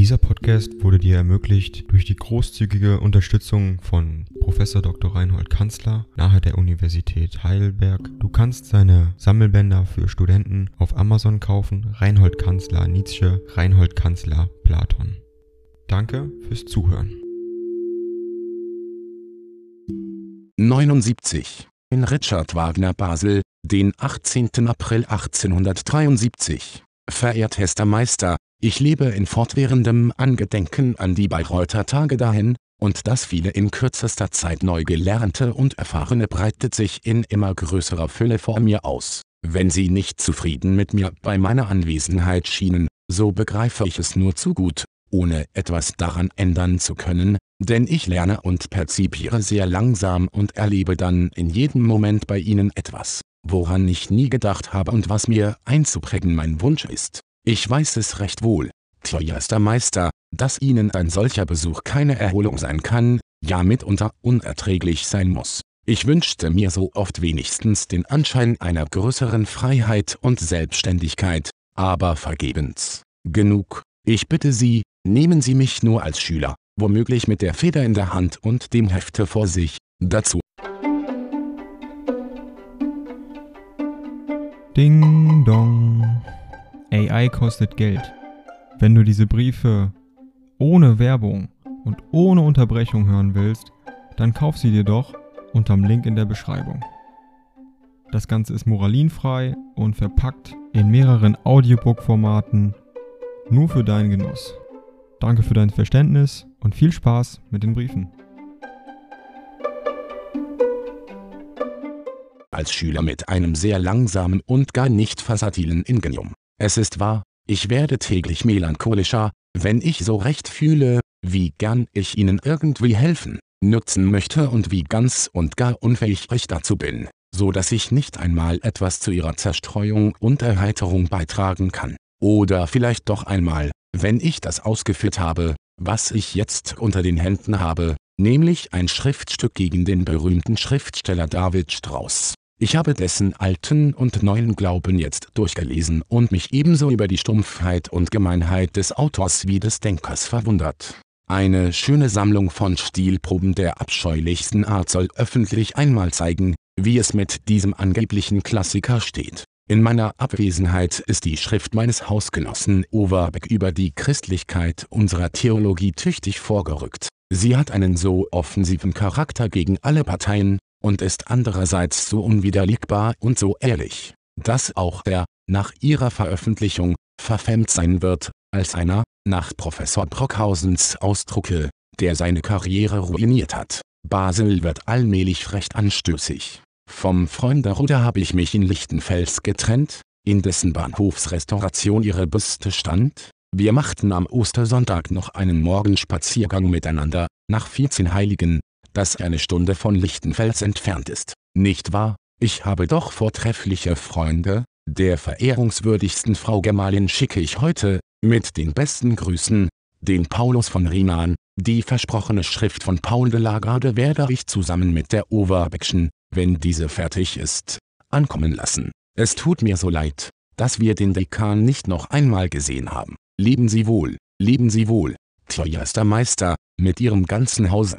Dieser Podcast wurde dir ermöglicht durch die großzügige Unterstützung von Prof. Dr. Reinhold Kanzler nahe der Universität Heidelberg. Du kannst seine Sammelbänder für Studenten auf Amazon kaufen. Reinhold Kanzler Nietzsche, Reinhold Kanzler Platon. Danke fürs Zuhören. 79. In Richard Wagner Basel, den 18. April 1873. Verehrtester Meister, ich lebe in fortwährendem Angedenken an die Bayreuther Tage dahin, und das viele in kürzester Zeit neu gelernte und erfahrene breitet sich in immer größerer Fülle vor mir aus. Wenn Sie nicht zufrieden mit mir bei meiner Anwesenheit schienen, so begreife ich es nur zu gut, ohne etwas daran ändern zu können, denn ich lerne und perzipiere sehr langsam und erlebe dann in jedem Moment bei Ihnen etwas, woran ich nie gedacht habe und was mir einzuprägen mein Wunsch ist. Ich weiß es recht wohl, teuerster Meister, dass Ihnen ein solcher Besuch keine Erholung sein kann, ja mitunter unerträglich sein muss. Ich wünschte mir so oft wenigstens den Anschein einer größeren Freiheit und Selbstständigkeit, aber vergebens. Genug, ich bitte Sie, nehmen Sie mich nur als Schüler, womöglich mit der Feder in der Hand und dem Hefte vor sich, dazu. Ding dong. AI kostet Geld. Wenn du diese Briefe ohne Werbung und ohne Unterbrechung hören willst, dann kauf sie dir doch unterm Link in der Beschreibung. Das Ganze ist moralinfrei und verpackt in mehreren Audiobook-Formaten nur für deinen Genuss. Danke für dein Verständnis und viel Spaß mit den Briefen. Als Schüler mit einem sehr langsamen und gar nicht versatilen Ingenium. Es ist wahr, ich werde täglich melancholischer, wenn ich so recht fühle, wie gern ich Ihnen irgendwie helfen, nutzen möchte und wie ganz und gar unfähig ich dazu bin, so dass ich nicht einmal etwas zu Ihrer Zerstreuung und Erheiterung beitragen kann. Oder vielleicht doch einmal, wenn ich das ausgeführt habe, was ich jetzt unter den Händen habe, nämlich ein Schriftstück gegen den berühmten Schriftsteller David Strauss. Ich habe dessen alten und neuen Glauben jetzt durchgelesen und mich ebenso über die Stumpfheit und Gemeinheit des Autors wie des Denkers verwundert. Eine schöne Sammlung von Stilproben der abscheulichsten Art soll öffentlich einmal zeigen, wie es mit diesem angeblichen Klassiker steht. In meiner Abwesenheit ist die Schrift meines Hausgenossen Overbeck über die Christlichkeit unserer Theologie tüchtig vorgerückt. Sie hat einen so offensiven Charakter gegen alle Parteien, und ist andererseits so unwiderlegbar und so ehrlich, dass auch der, nach ihrer Veröffentlichung, verfemmt sein wird, als einer, nach Professor Brockhausens Ausdrucke, der seine Karriere ruiniert hat. Basel wird allmählich recht anstößig. Vom Freunderuder habe ich mich in Lichtenfels getrennt, in dessen Bahnhofsrestauration ihre Büste stand. Wir machten am Ostersonntag noch einen Morgenspaziergang miteinander, nach 14 Heiligen, das eine Stunde von Lichtenfels entfernt ist. Nicht wahr? Ich habe doch vortreffliche Freunde, der verehrungswürdigsten Frau Gemahlin schicke ich heute, mit den besten Grüßen, den Paulus von Riemann, die versprochene Schrift von Paul de Lagarde werde ich zusammen mit der Overbeckschen, wenn diese fertig ist, ankommen lassen. Es tut mir so leid, dass wir den Dekan nicht noch einmal gesehen haben. Leben Sie wohl, leben Sie wohl, teuerster Meister, mit Ihrem ganzen Hause.